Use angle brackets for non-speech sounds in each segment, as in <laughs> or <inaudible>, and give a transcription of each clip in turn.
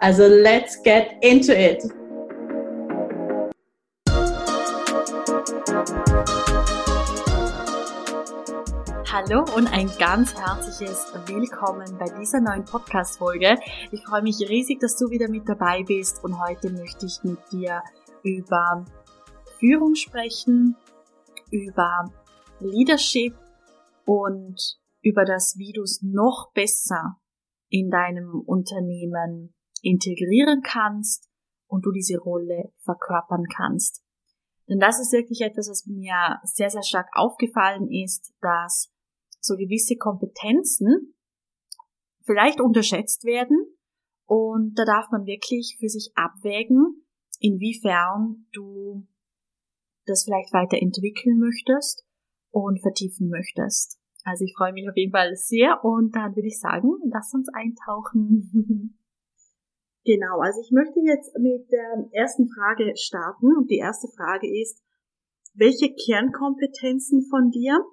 Also let's get into it! Hallo und ein ganz herzliches Willkommen bei dieser neuen Podcast-Folge. Ich freue mich riesig, dass du wieder mit dabei bist und heute möchte ich mit dir über Führung sprechen, über Leadership und über das, wie du es noch besser in deinem Unternehmen integrieren kannst und du diese Rolle verkörpern kannst. Denn das ist wirklich etwas, was mir sehr, sehr stark aufgefallen ist, dass so gewisse Kompetenzen vielleicht unterschätzt werden und da darf man wirklich für sich abwägen, inwiefern du das vielleicht weiterentwickeln möchtest und vertiefen möchtest. Also ich freue mich auf jeden Fall sehr und dann würde ich sagen, lass uns eintauchen. <laughs> genau, also ich möchte jetzt mit der ersten Frage starten und die erste Frage ist, welche Kernkompetenzen von dir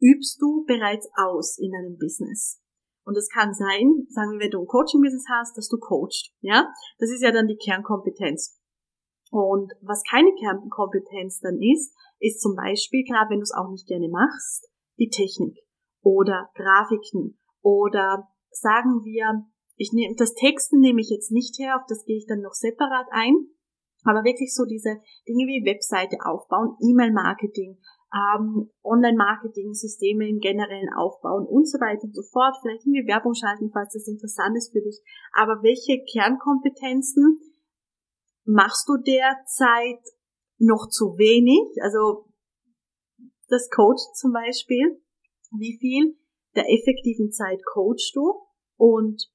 übst du bereits aus in deinem Business? Und das kann sein, sagen wir, wenn du ein Coaching-Business hast, dass du coachst, ja? Das ist ja dann die Kernkompetenz. Und was keine Kernkompetenz dann ist, ist zum Beispiel, gerade wenn du es auch nicht gerne machst, die Technik oder Grafiken oder sagen wir, ich nehme das Texten nehme ich jetzt nicht her, auf das gehe ich dann noch separat ein, aber wirklich so diese Dinge wie Webseite aufbauen, E-Mail-Marketing, ähm, Online-Marketing-Systeme im generellen aufbauen und so weiter und so fort. Vielleicht irgendwie Werbung schalten, falls das interessant ist für dich. Aber welche Kernkompetenzen machst du derzeit noch zu wenig? Also das Coach zum Beispiel. Wie viel der effektiven Zeit coachst du? Und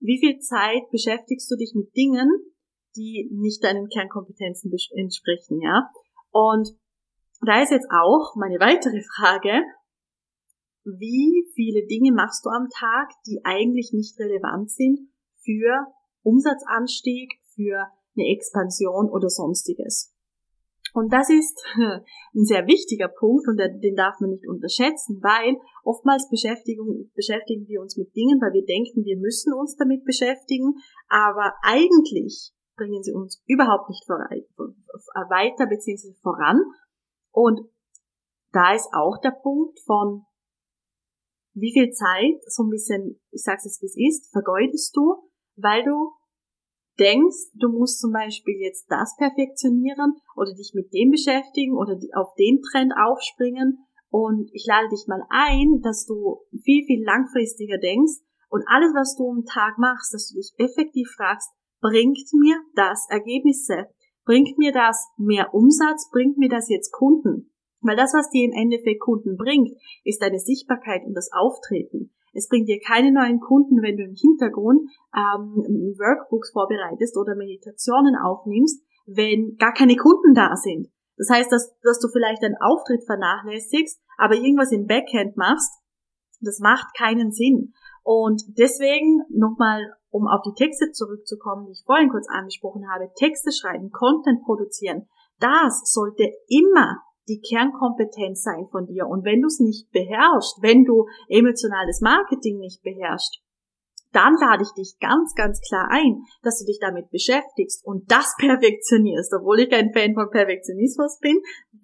wie viel Zeit beschäftigst du dich mit Dingen, die nicht deinen Kernkompetenzen entsprechen, ja? Und da ist jetzt auch meine weitere Frage, wie viele Dinge machst du am Tag, die eigentlich nicht relevant sind für Umsatzanstieg, für eine Expansion oder sonstiges? Und das ist <laughs> ein sehr wichtiger Punkt und den darf man nicht unterschätzen, weil oftmals beschäftigen, beschäftigen wir uns mit Dingen, weil wir denken, wir müssen uns damit beschäftigen, aber eigentlich bringen sie uns überhaupt nicht weiter bzw. voran und da ist auch der Punkt von, wie viel Zeit, so ein bisschen, ich sag's jetzt wie es ist, vergeudest du, weil du denkst, du musst zum Beispiel jetzt das perfektionieren oder dich mit dem beschäftigen oder auf den Trend aufspringen. Und ich lade dich mal ein, dass du viel, viel langfristiger denkst und alles, was du am Tag machst, dass du dich effektiv fragst, bringt mir das Ergebnisse? Bringt mir das mehr Umsatz? Bringt mir das jetzt Kunden? Weil das, was dir im Endeffekt Kunden bringt, ist deine Sichtbarkeit und das Auftreten. Es bringt dir keine neuen Kunden, wenn du im Hintergrund ähm, Workbooks vorbereitest oder Meditationen aufnimmst, wenn gar keine Kunden da sind. Das heißt, dass, dass du vielleicht deinen Auftritt vernachlässigst, aber irgendwas im Backend machst, das macht keinen Sinn. Und deswegen nochmal um auf die Texte zurückzukommen, die ich vorhin kurz angesprochen habe, Texte schreiben, Content produzieren, das sollte immer die Kernkompetenz sein von dir. Und wenn du es nicht beherrschst, wenn du emotionales Marketing nicht beherrschst, dann lade ich dich ganz, ganz klar ein, dass du dich damit beschäftigst und das <laughs> perfektionierst, obwohl ich kein Fan von Perfektionismus bin.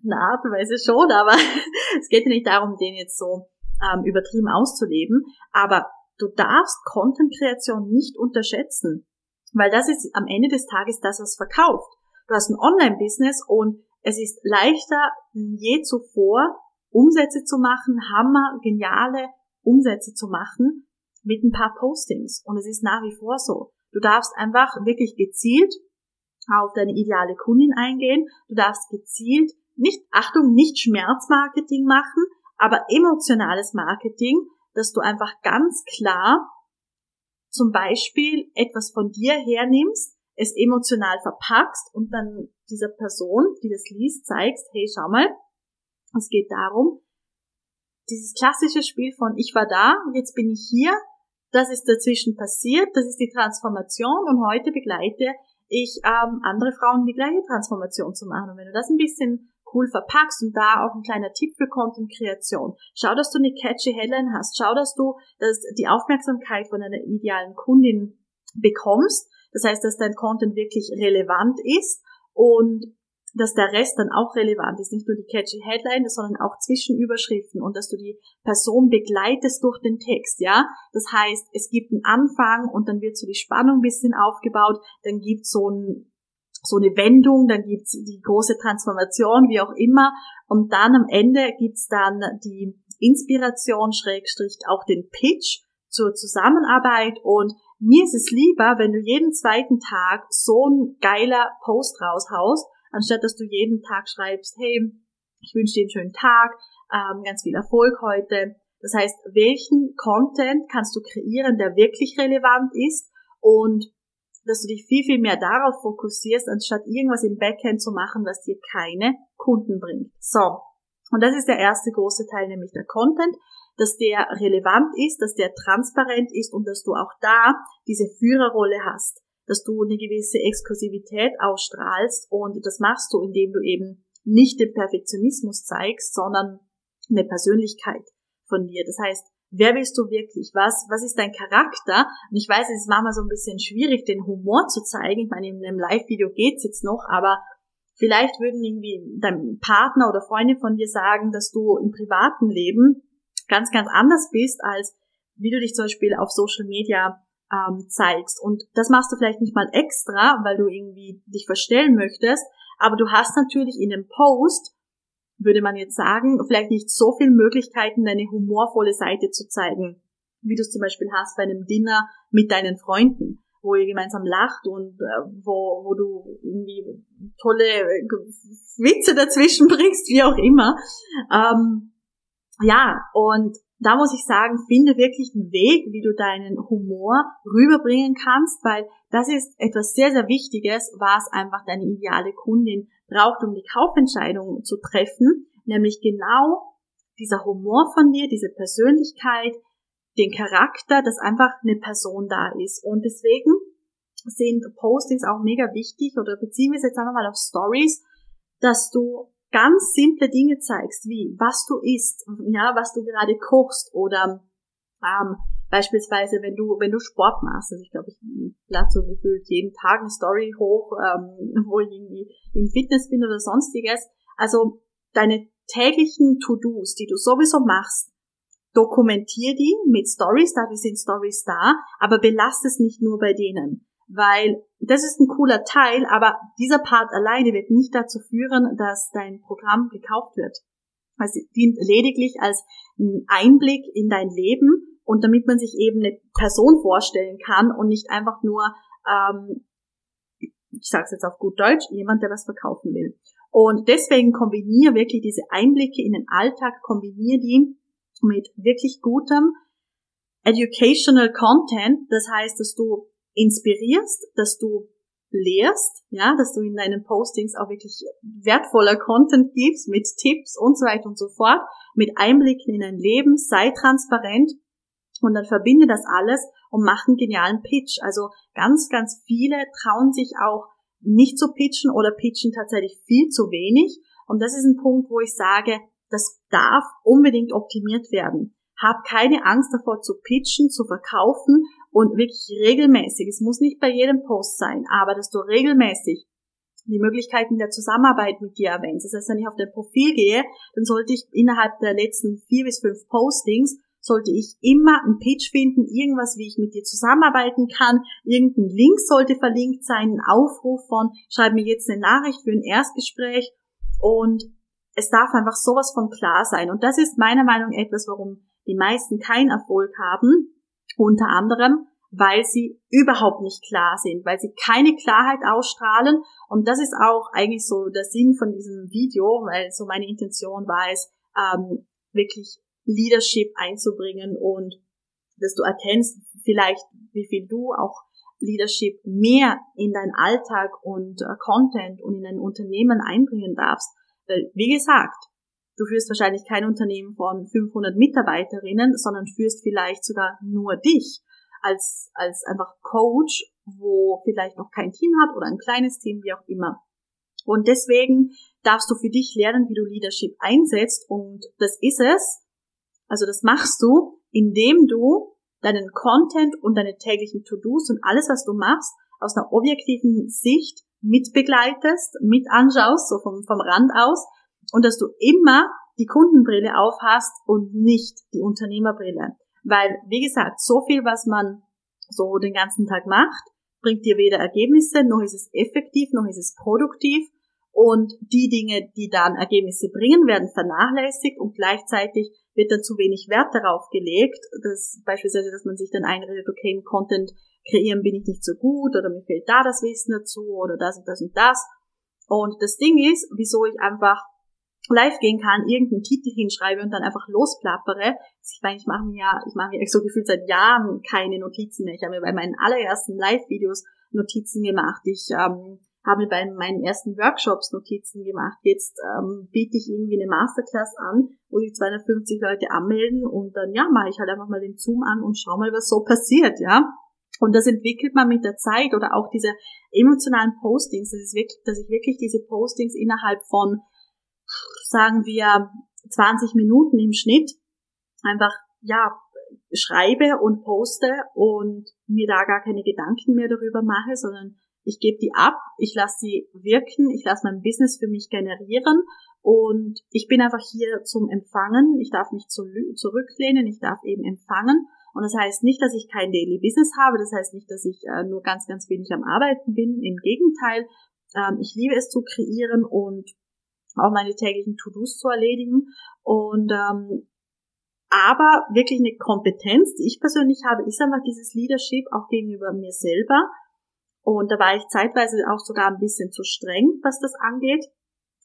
eine Art und Weise schon, aber <laughs> es geht ja nicht darum, den jetzt so ähm, übertrieben auszuleben. Aber du darfst Content-Kreation nicht unterschätzen, weil das ist am Ende des Tages das, was verkauft. Du hast ein Online-Business und es ist leichter je zuvor, Umsätze zu machen, hammer, geniale Umsätze zu machen mit ein paar Postings. Und es ist nach wie vor so. Du darfst einfach wirklich gezielt auf deine ideale Kundin eingehen. Du darfst gezielt nicht, Achtung, nicht Schmerzmarketing machen, aber emotionales Marketing, dass du einfach ganz klar zum Beispiel etwas von dir hernimmst, es emotional verpackst und dann dieser Person, die das liest, zeigst, hey, schau mal, es geht darum, dieses klassische Spiel von ich war da, jetzt bin ich hier, das ist dazwischen passiert, das ist die Transformation und heute begleite ich ähm, andere Frauen die gleiche Transformation zu machen. Und wenn du das ein bisschen cool verpackst und da auch ein kleiner Tipp für Content-Kreation. Schau, dass du eine catchy Headline hast. Schau, dass du dass die Aufmerksamkeit von einer idealen Kundin bekommst. Das heißt, dass dein Content wirklich relevant ist und dass der Rest dann auch relevant ist. Nicht nur die catchy Headline, sondern auch Zwischenüberschriften und dass du die Person begleitest durch den Text, ja. Das heißt, es gibt einen Anfang und dann wird so die Spannung ein bisschen aufgebaut, dann gibt so ein so eine Wendung, dann gibt's die große Transformation, wie auch immer. Und dann am Ende gibt's dann die Inspiration, Schrägstrich, auch den Pitch zur Zusammenarbeit. Und mir ist es lieber, wenn du jeden zweiten Tag so ein geiler Post raushaust, anstatt dass du jeden Tag schreibst, hey, ich wünsche dir einen schönen Tag, ähm, ganz viel Erfolg heute. Das heißt, welchen Content kannst du kreieren, der wirklich relevant ist und dass du dich viel, viel mehr darauf fokussierst, anstatt irgendwas im Backend zu machen, was dir keine Kunden bringt. So. Und das ist der erste große Teil, nämlich der Content, dass der relevant ist, dass der transparent ist und dass du auch da diese Führerrolle hast, dass du eine gewisse Exklusivität ausstrahlst und das machst du, indem du eben nicht den Perfektionismus zeigst, sondern eine Persönlichkeit von dir. Das heißt, wer bist du wirklich? Was, was ist dein Charakter? Und ich weiß, es ist manchmal so ein bisschen schwierig, den Humor zu zeigen. Ich meine, in einem Live-Video geht's jetzt noch, aber vielleicht würden irgendwie dein Partner oder Freunde von dir sagen, dass du im privaten Leben ganz, ganz anders bist, als wie du dich zum Beispiel auf Social Media ähm, zeigst. Und das machst du vielleicht nicht mal extra, weil du irgendwie dich verstellen möchtest, aber du hast natürlich in dem Post würde man jetzt sagen, vielleicht nicht so viele Möglichkeiten, deine humorvolle Seite zu zeigen, wie du es zum Beispiel hast bei einem Dinner mit deinen Freunden, wo ihr gemeinsam lacht und äh, wo, wo du irgendwie tolle Witze dazwischen <laughs> bringst, wie auch immer. Ähm, ja, und da muss ich sagen, finde wirklich einen Weg, wie du deinen Humor rüberbringen kannst, weil das ist etwas sehr, sehr Wichtiges, was einfach deine ideale Kundin braucht, um die Kaufentscheidung zu treffen, nämlich genau dieser Humor von dir, diese Persönlichkeit, den Charakter, dass einfach eine Person da ist. Und deswegen sind Postings auch mega wichtig oder beziehen wir es jetzt einfach mal auf Stories, dass du ganz simple Dinge zeigst, wie was du isst, ja, was du gerade kochst oder ähm, Beispielsweise, wenn du, wenn du Sport machst, also ich glaube, ich lade so gefühlt jeden Tag eine Story hoch, ähm, <laughs> wo ich irgendwie im Fitness bin oder sonstiges. Also deine täglichen To-Dos, die du sowieso machst, dokumentier die mit Stories, dafür sind Stories da, aber belast es nicht nur bei denen. Weil das ist ein cooler Teil, aber dieser Part alleine wird nicht dazu führen, dass dein Programm gekauft wird. Also dient lediglich als ein Einblick in dein Leben und damit man sich eben eine Person vorstellen kann und nicht einfach nur, ähm, ich sage es jetzt auf gut Deutsch, jemand, der was verkaufen will. Und deswegen kombiniere wirklich diese Einblicke in den Alltag, kombiniere die mit wirklich gutem educational Content. Das heißt, dass du inspirierst, dass du lehrst, ja, dass du in deinen Postings auch wirklich wertvoller Content gibst mit Tipps und so weiter und so fort, mit Einblicken in dein Leben, sei transparent und dann verbinde das alles und mach einen genialen Pitch. Also ganz, ganz viele trauen sich auch nicht zu pitchen oder pitchen tatsächlich viel zu wenig. Und das ist ein Punkt, wo ich sage, das darf unbedingt optimiert werden. Hab keine Angst davor zu pitchen, zu verkaufen und wirklich regelmäßig. Es muss nicht bei jedem Post sein, aber dass du regelmäßig die Möglichkeiten der Zusammenarbeit mit dir erwähnst. Das heißt, wenn ich auf dein Profil gehe, dann sollte ich innerhalb der letzten vier bis fünf Postings sollte ich immer einen Pitch finden, irgendwas, wie ich mit dir zusammenarbeiten kann, irgendein Link sollte verlinkt sein, ein Aufruf von, schreib mir jetzt eine Nachricht für ein Erstgespräch und es darf einfach sowas von klar sein. Und das ist meiner Meinung nach etwas, warum die meisten keinen Erfolg haben, unter anderem, weil sie überhaupt nicht klar sind, weil sie keine Klarheit ausstrahlen. Und das ist auch eigentlich so der Sinn von diesem Video, weil so meine Intention war es, ähm, wirklich Leadership einzubringen und dass du erkennst vielleicht, wie viel du auch Leadership mehr in deinen Alltag und äh, Content und in dein Unternehmen einbringen darfst. Weil, wie gesagt, du führst wahrscheinlich kein Unternehmen von 500 Mitarbeiterinnen, sondern führst vielleicht sogar nur dich als, als einfach Coach, wo vielleicht noch kein Team hat oder ein kleines Team, wie auch immer. Und deswegen darfst du für dich lernen, wie du Leadership einsetzt und das ist es. Also das machst du, indem du deinen Content und deine täglichen To-Dos und alles, was du machst, aus einer objektiven Sicht mitbegleitest, mit anschaust, so vom, vom Rand aus, und dass du immer die Kundenbrille aufhast und nicht die Unternehmerbrille. Weil, wie gesagt, so viel, was man so den ganzen Tag macht, bringt dir weder Ergebnisse, noch ist es effektiv, noch ist es produktiv. Und die Dinge, die dann Ergebnisse bringen, werden vernachlässigt und gleichzeitig wird dann zu wenig Wert darauf gelegt, dass beispielsweise, dass man sich dann einredet, okay, im Content kreieren bin ich nicht so gut oder mir fehlt da das Wissen dazu oder das und das und das. Und das Ding ist, wieso ich einfach live gehen kann, irgendeinen Titel hinschreibe und dann einfach losplappere. Ich meine, ich mache mir ja, ich mache mir so gefühlt seit Jahren keine Notizen mehr. Ich habe mir bei meinen allerersten Live-Videos Notizen gemacht. Ich ähm, habe bei meinen ersten Workshops Notizen gemacht. Jetzt ähm, biete ich irgendwie eine Masterclass an, wo sich 250 Leute anmelden und dann ja mache ich halt einfach mal den Zoom an und schau mal, was so passiert, ja. Und das entwickelt man mit der Zeit oder auch diese emotionalen Postings. Das ist wirklich, dass ich wirklich diese Postings innerhalb von sagen wir 20 Minuten im Schnitt einfach, ja, schreibe und poste und mir da gar keine Gedanken mehr darüber mache, sondern ich gebe die ab, ich lasse sie wirken, ich lasse mein Business für mich generieren und ich bin einfach hier zum Empfangen. Ich darf mich zurücklehnen, ich darf eben empfangen. Und das heißt nicht, dass ich kein Daily Business habe, das heißt nicht, dass ich äh, nur ganz, ganz wenig am Arbeiten bin. Im Gegenteil, ähm, ich liebe es zu kreieren und auch meine täglichen To-Dos zu erledigen. Und ähm, aber wirklich eine Kompetenz, die ich persönlich habe, ist einfach dieses Leadership auch gegenüber mir selber. Und da war ich zeitweise auch sogar ein bisschen zu streng, was das angeht.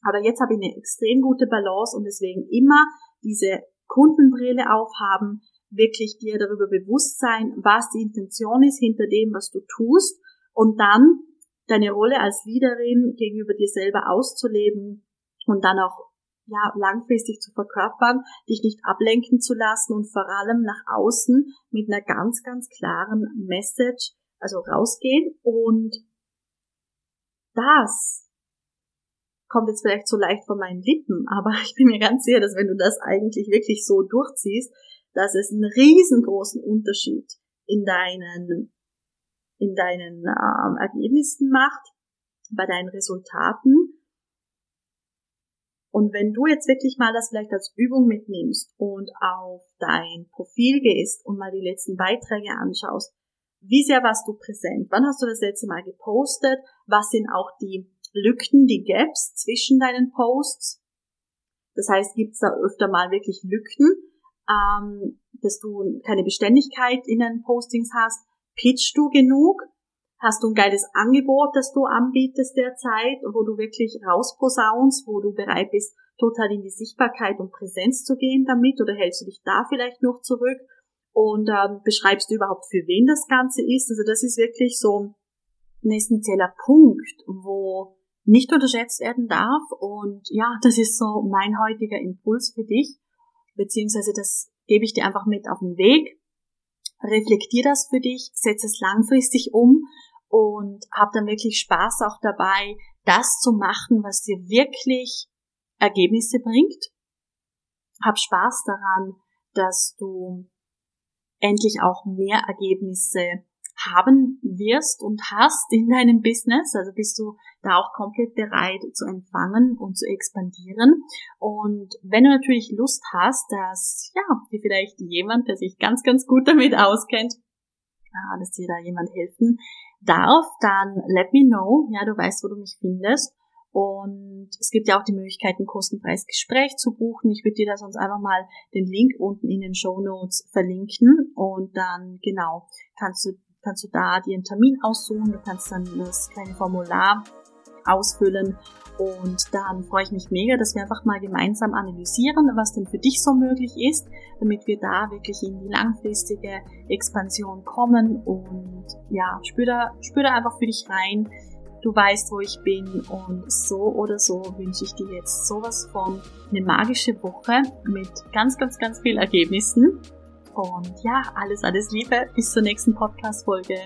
Aber jetzt habe ich eine extrem gute Balance und deswegen immer diese Kundenbrille aufhaben, wirklich dir darüber bewusst sein, was die Intention ist hinter dem, was du tust und dann deine Rolle als Leaderin gegenüber dir selber auszuleben und dann auch ja, langfristig zu verkörpern, dich nicht ablenken zu lassen und vor allem nach außen mit einer ganz, ganz klaren Message, also rausgehen. Und das kommt jetzt vielleicht so leicht von meinen Lippen, aber <laughs> ich bin mir ganz sicher, dass wenn du das eigentlich wirklich so durchziehst, dass es einen riesengroßen Unterschied in deinen, in deinen ähm, Ergebnissen macht, bei deinen Resultaten und wenn du jetzt wirklich mal das vielleicht als Übung mitnimmst und auf dein Profil gehst und mal die letzten Beiträge anschaust, wie sehr warst du präsent? Wann hast du das letzte Mal gepostet? Was sind auch die Lücken, die Gaps zwischen deinen Posts? Das heißt, gibt es da öfter mal wirklich Lücken, ähm, dass du keine Beständigkeit in deinen Postings hast? Pitchst du genug? Hast du ein geiles Angebot, das du anbietest derzeit, wo du wirklich rausposaunst, wo du bereit bist, total in die Sichtbarkeit und Präsenz zu gehen damit? Oder hältst du dich da vielleicht noch zurück? Und ähm, beschreibst du überhaupt, für wen das Ganze ist? Also das ist wirklich so ein essentieller Punkt, wo nicht unterschätzt werden darf. Und ja, das ist so mein heutiger Impuls für dich, beziehungsweise das gebe ich dir einfach mit auf den Weg. Reflektier das für dich, setz es langfristig um und habe dann wirklich Spaß auch dabei, das zu machen, was dir wirklich Ergebnisse bringt. Hab Spaß daran, dass du endlich auch mehr Ergebnisse haben wirst und hast in deinem Business. Also bist du da auch komplett bereit zu empfangen und zu expandieren. Und wenn du natürlich Lust hast, dass, ja, dir vielleicht jemand, der sich ganz, ganz gut damit auskennt, dass dir da jemand helfen darf, dann let me know. Ja, du weißt, wo du mich findest. Und es gibt ja auch die Möglichkeit, ein kostenfreies Gespräch zu buchen. Ich würde dir da sonst einfach mal den Link unten in den Show Notes verlinken. Und dann, genau, kannst du, kannst du da dir einen Termin aussuchen. Du kannst dann das kleine Formular ausfüllen. Und dann freue ich mich mega, dass wir einfach mal gemeinsam analysieren, was denn für dich so möglich ist, damit wir da wirklich in die langfristige Expansion kommen. Und ja, spür da, spür da einfach für dich rein. Du weißt, wo ich bin und so oder so wünsche ich dir jetzt sowas von eine magische Woche mit ganz, ganz, ganz viel Ergebnissen. Und ja, alles, alles Liebe. Bis zur nächsten Podcast-Folge.